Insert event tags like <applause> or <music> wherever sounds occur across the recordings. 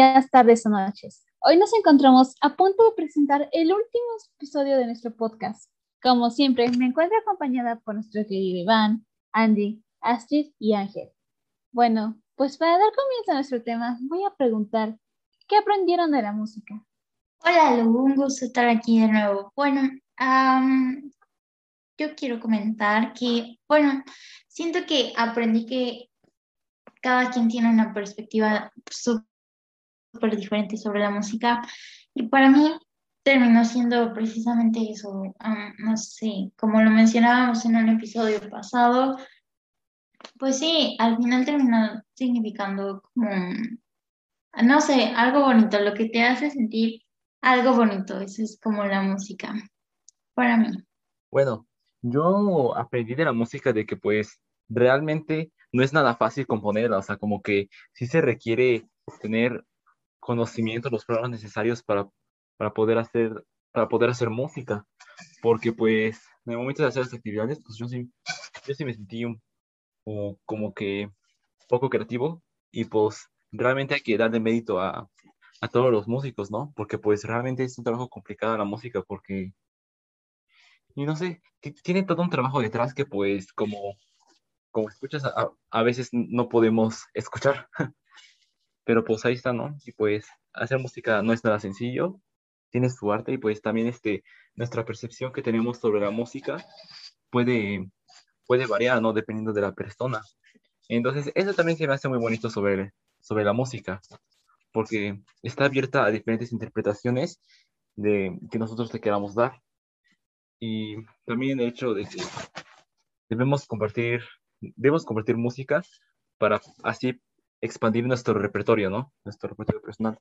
días, tardes o noches. Hoy nos encontramos a punto de presentar el último episodio de nuestro podcast. Como siempre, me encuentro acompañada por nuestro querido Iván, Andy, Astrid y Ángel. Bueno, pues para dar comienzo a nuestro tema, voy a preguntar, ¿qué aprendieron de la música? Hola, Lu, un gusto estar aquí de nuevo. Bueno, yo quiero comentar que, bueno, siento que aprendí que cada quien tiene una perspectiva súper diferente sobre la música y para mí terminó siendo precisamente eso, no sé, como lo mencionábamos en un episodio pasado, pues sí, al final terminó significando como, no sé, algo bonito, lo que te hace sentir algo bonito, eso es como la música, para mí. Bueno, yo aprendí de la música de que pues realmente no es nada fácil componerla, o sea, como que sí se requiere tener conocimiento, los programas necesarios para, para, poder hacer, para poder hacer música, porque pues en el momento de hacer las actividades, pues yo sí, yo sí me sentí un, como que poco creativo y pues realmente hay que darle mérito a, a todos los músicos, ¿no? Porque pues realmente es un trabajo complicado la música porque, y no sé, tiene todo un trabajo detrás que pues como como escuchas, a, veces no podemos escuchar. <laughs> Pero pues ahí está, ¿no? Y pues hacer música no es nada sencillo, tiene su arte y pues también este, nuestra percepción que tenemos sobre la música puede, puede variar, ¿no? Dependiendo de la persona. Entonces, eso también se me hace muy bonito sobre, sobre la música, porque está abierta a diferentes interpretaciones de que nosotros le queramos dar. Y también el hecho de que debemos compartir debemos convertir música para así expandir nuestro repertorio, ¿no? Nuestro repertorio personal.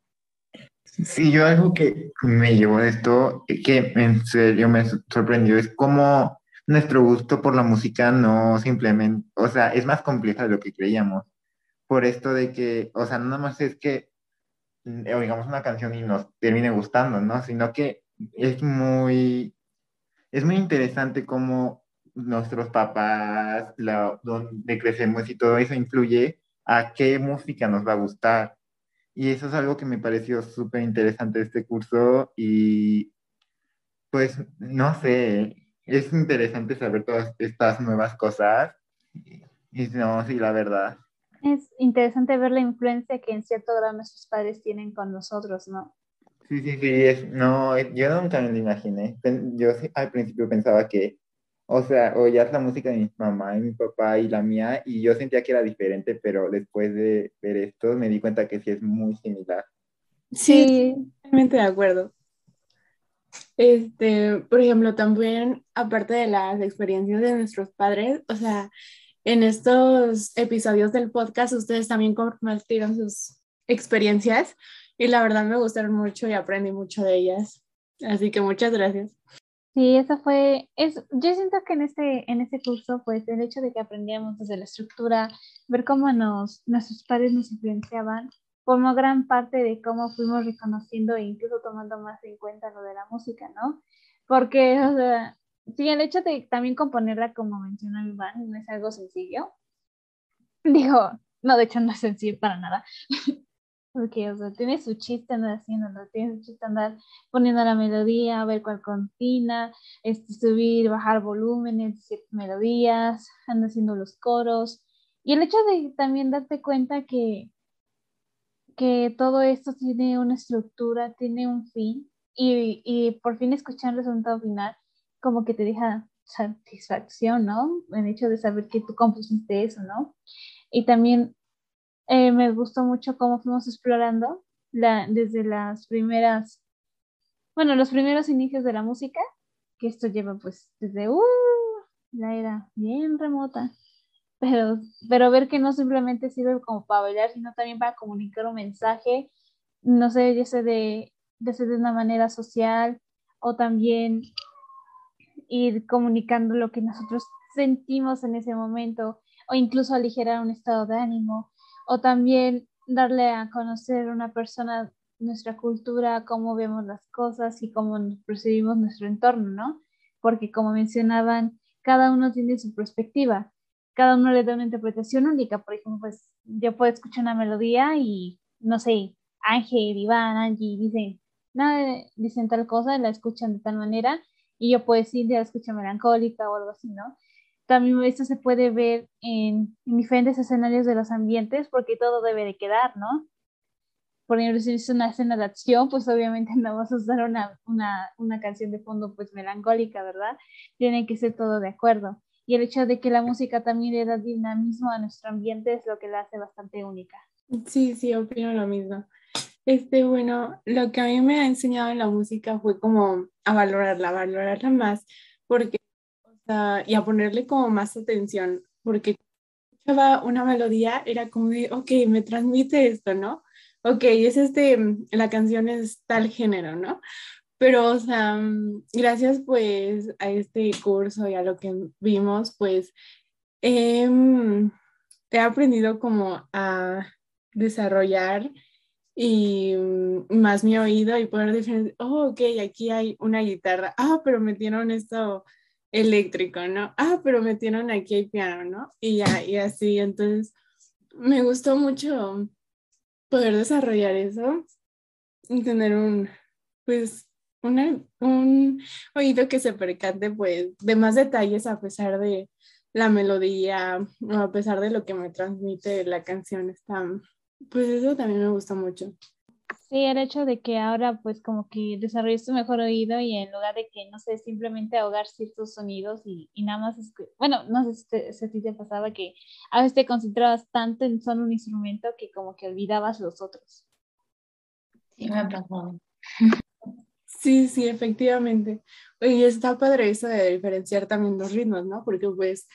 Sí, yo algo que me llevó de esto, que en serio me sorprendió, es cómo nuestro gusto por la música no simplemente, o sea, es más compleja de lo que creíamos. Por esto de que, o sea, no nada más es que oigamos una canción y nos termine gustando, ¿no? Sino que es muy, es muy interesante cómo nuestros papás, la, donde crecemos y todo eso influye a qué música nos va a gustar. Y eso es algo que me pareció súper interesante de este curso y pues no sé, es interesante saber todas estas nuevas cosas. Y no, sí, la verdad. Es interesante ver la influencia que en cierto grado nuestros padres tienen con nosotros, ¿no? Sí, sí, sí, es, no, yo nunca me lo imaginé. Yo al principio pensaba que o sea, oías la música de mi mamá y mi papá y la mía, y yo sentía que era diferente, pero después de ver esto me di cuenta que sí es muy similar. Sí, totalmente de acuerdo. Este, por ejemplo, también, aparte de las experiencias de nuestros padres, o sea, en estos episodios del podcast ustedes también compartieron sus experiencias y la verdad me gustaron mucho y aprendí mucho de ellas. Así que muchas gracias. Sí, eso fue, es, yo siento que en este, en este curso, pues el hecho de que aprendíamos desde la estructura, ver cómo nos, nuestros padres nos influenciaban, formó gran parte de cómo fuimos reconociendo e incluso tomando más en cuenta lo de la música, ¿no? Porque, o sea, sí, el hecho de también componerla, como mencionó Iván, no es algo sencillo. Digo, no, de hecho no es sencillo para nada. <laughs> Porque, o sea, tiene su chiste andar haciéndolo, tiene su chiste andar poniendo la melodía, a ver cuál contina, este, subir, bajar volúmenes, ciertas melodías, anda haciendo los coros. Y el hecho de también darte cuenta que, que todo esto tiene una estructura, tiene un fin, y, y por fin escuchar el resultado final, como que te deja satisfacción, ¿no? El hecho de saber que tú compusiste eso, ¿no? Y también eh, me gustó mucho cómo fuimos explorando la, desde las primeras, bueno, los primeros inicios de la música, que esto lleva pues desde uh, la era bien remota, pero, pero ver que no simplemente sirve como para bailar, sino también para comunicar un mensaje, no sé, ya de, de, de una manera social o también ir comunicando lo que nosotros sentimos en ese momento o incluso aligerar un estado de ánimo o también darle a conocer a una persona nuestra cultura, cómo vemos las cosas y cómo percibimos nuestro entorno, ¿no? Porque como mencionaban, cada uno tiene su perspectiva, cada uno le da una interpretación única, por ejemplo, pues yo puedo escuchar una melodía y, no sé, Ángel, Iván, Angie dicen, nada, dicen tal cosa, la escuchan de tal manera, y yo pues sí, la escucho melancólica o algo así, ¿no? También esto se puede ver en, en diferentes escenarios de los ambientes, porque todo debe de quedar, ¿no? por ejemplo, si es una escena de acción, pues obviamente <laughs> no vamos a usar una, una, una, canción de fondo pues melancólica, ¿verdad? Tiene que ser todo de acuerdo. Y el hecho de que la música también le da dinamismo a nuestro ambiente es lo que la hace bastante única. Sí, sí, opino lo mismo. Este, bueno, lo que a mí me ha enseñado en la música fue como a valorarla, valorarla más, porque, y a ponerle como más atención, porque escuchaba una melodía, era como de, ok, me transmite esto, ¿no? ok, es este, mm, la canción es tal género, ¿no? Pero, o sea, mm, gracias pues a este curso y a lo que vimos, pues he aprendido como a desarrollar y mm, más mi oído y poder diferenciar, oh, ok, aquí hay una guitarra, ah, pero metieron esto eléctrico, ¿no? Ah, pero metieron aquí el piano, ¿no? Y ya, y así, entonces me gustó mucho poder desarrollar eso y tener un, pues, un oído que se percate, pues, de más detalles a pesar de la melodía o a pesar de lo que me transmite la canción. Está, pues eso también me gusta mucho. Sí, el hecho de que ahora pues como que desarrolles tu mejor oído y en lugar de que, no sé, simplemente ahogar ciertos sonidos y, y nada más, bueno, no sé si, a ti te pasaba que a veces te concentrabas tanto en solo un instrumento que como que olvidabas los otros. Sí, me ha pasado. Sí, sí, efectivamente. Y está padre eso de diferenciar también los ritmos, ¿no? Porque pues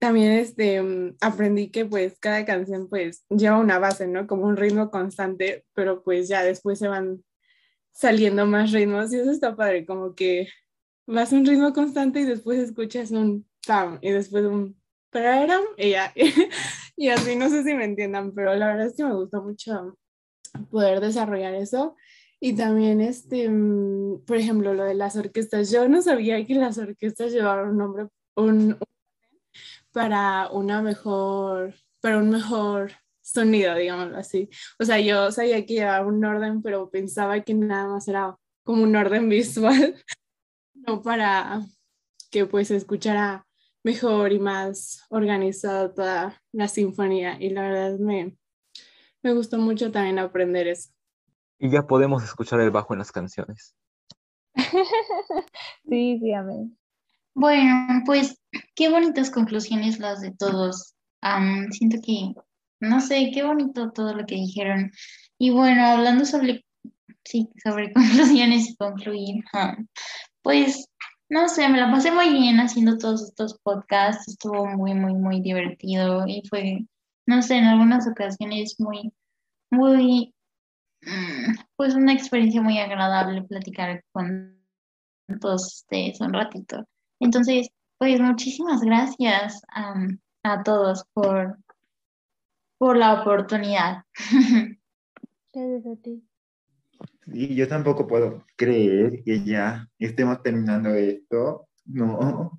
también este, mm, aprendí que pues cada canción pues lleva una base, ¿no? Como un ritmo constante, pero pues ya después se van saliendo más ritmos y eso está padre, como que vas a un ritmo constante y después escuchas un pam y después un pararam y ya. <laughs> y así no sé si me entiendan, pero la verdad es que me gustó mucho poder desarrollar eso. Y también, este, mm, por ejemplo, lo de las orquestas. Yo no sabía que las orquestas llevaban un nombre, un, para una mejor, para un mejor sonido, digámoslo así. O sea, yo sabía que llevaba un orden, pero pensaba que nada más era como un orden <laughs> visual, no para que pues escuchara mejor y más organizado toda la sinfonía. Y la verdad me, me gustó mucho también aprender eso. Y ya podemos escuchar el bajo en las canciones. <laughs> sí, sí, amén. Bueno, pues qué bonitas conclusiones las de todos. siento que, no sé, qué bonito todo lo que dijeron. Y bueno, hablando sobre, sí, sobre <laughs> conclusiones y concluir, pues, no sé, me la pasé muy bien haciendo todos estos podcasts. Estuvo muy, muy, muy divertido y fue, no sé, en algunas ocasiones muy, muy, mm, pues una experiencia muy agradable platicar con todos ustedes un ratito. Entonces, pues muchísimas gracias a todos por, por la oportunidad. <laughs> Gracias a ti. Y yo tampoco puedo creer que ya estemos terminando esto. No,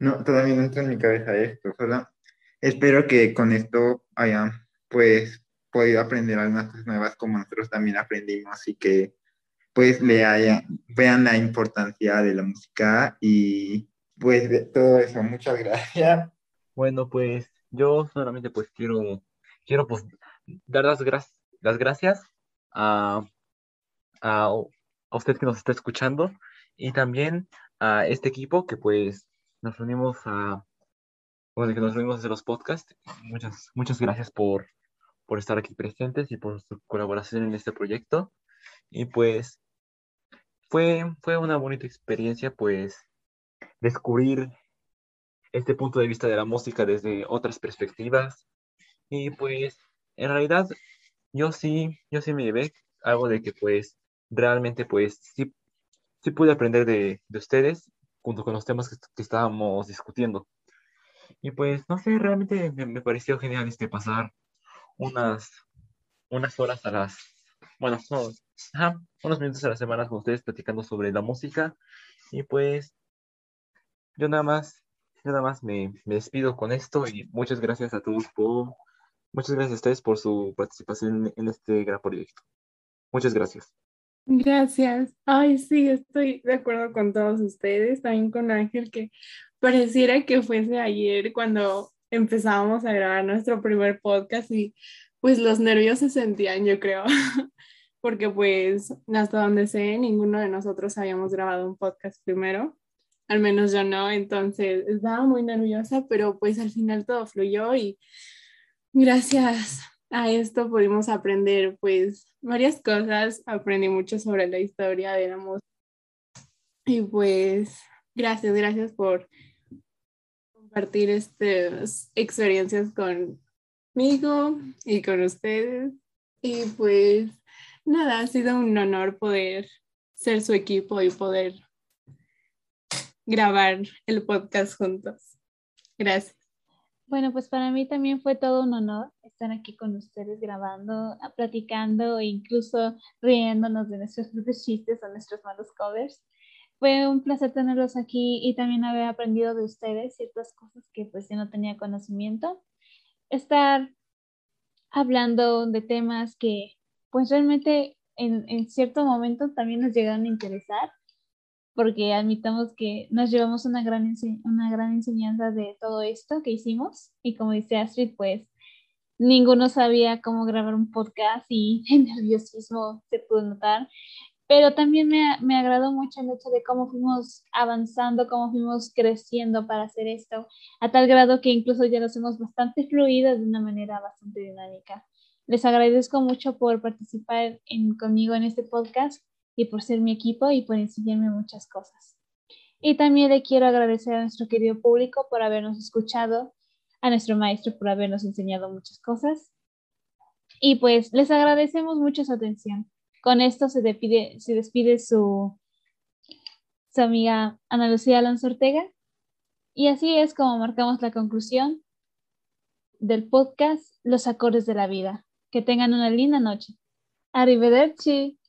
no, todavía no entra en mi cabeza esto. Solo espero que con esto hayan, pues, podido aprender algunas cosas nuevas como nosotros también aprendimos y que, pues, le haya, vean la importancia de la música y pues de todo eso, muchas gracias. Bueno, pues yo solamente pues quiero, quiero pues dar las, las gracias a, a, usted que nos está escuchando y también a este equipo que pues nos reunimos a, bueno, que nos reunimos desde los podcasts. Muchas, muchas gracias por, por estar aquí presentes y por su colaboración en este proyecto. Y pues fue, fue una bonita experiencia pues descubrir este punto de vista de la música desde otras perspectivas. Y pues, en realidad, yo sí, yo sí me llevé algo de que pues realmente pues sí, sí pude aprender de, de ustedes junto con los temas que, que, estábamos discutiendo. Y pues, no sé, realmente me, me, pareció genial este pasar unas, unas horas a las, bueno, no, ajá, unos minutos a la semana con ustedes platicando sobre la música. Y pues, yo nada más, yo nada más me, me despido con esto y muchas gracias a todos por, muchas gracias a ustedes por su participación en este gran proyecto. Muchas gracias. Gracias. Ay, sí, estoy de acuerdo con todos ustedes, también con Ángel, que pareciera que fuese ayer cuando empezábamos a grabar nuestro primer podcast y pues los nervios se sentían, yo creo, <laughs> porque pues hasta donde sé, ninguno de nosotros habíamos grabado un podcast primero, al menos yo no, entonces estaba muy nerviosa, pero pues al final todo fluyó y gracias a esto pudimos aprender pues varias cosas, aprendí mucho sobre la historia de la música y pues gracias, gracias por compartir estas experiencias conmigo y con ustedes. Y pues nada, ha sido un honor poder ser su equipo y poder grabar el podcast juntos. Gracias. Bueno, pues para mí también fue todo un honor estar aquí con ustedes grabando, platicando e incluso riéndonos de nuestros propios chistes o nuestros malos covers. Fue un placer tenerlos aquí y también haber aprendido de ustedes ciertas cosas que pues yo no tenía conocimiento. Estar hablando de temas que pues realmente en, en cierto momento también nos llegaron a interesar porque admitamos que nos llevamos una gran, una gran enseñanza de todo esto que hicimos. Y como dice Astrid, pues ninguno sabía cómo grabar un podcast y <laughs> el nerviosismo se pudo notar, pero también me, me agradó mucho el hecho de cómo fuimos avanzando, cómo fuimos creciendo para hacer esto, a tal grado que incluso ya lo hacemos bastante fluido de una manera bastante dinámica. Les agradezco mucho por participar en, conmigo en este podcast y por ser mi equipo y por enseñarme muchas cosas. Y también le quiero agradecer a nuestro querido público por habernos escuchado, a nuestro maestro por habernos enseñado muchas cosas. Y pues les agradecemos mucho su atención. Con esto se despide, se despide su, su amiga Ana Lucía Alonso Ortega. Y así es como marcamos la conclusión del podcast Los acordes de la vida. Que tengan una linda noche. Arrivederci.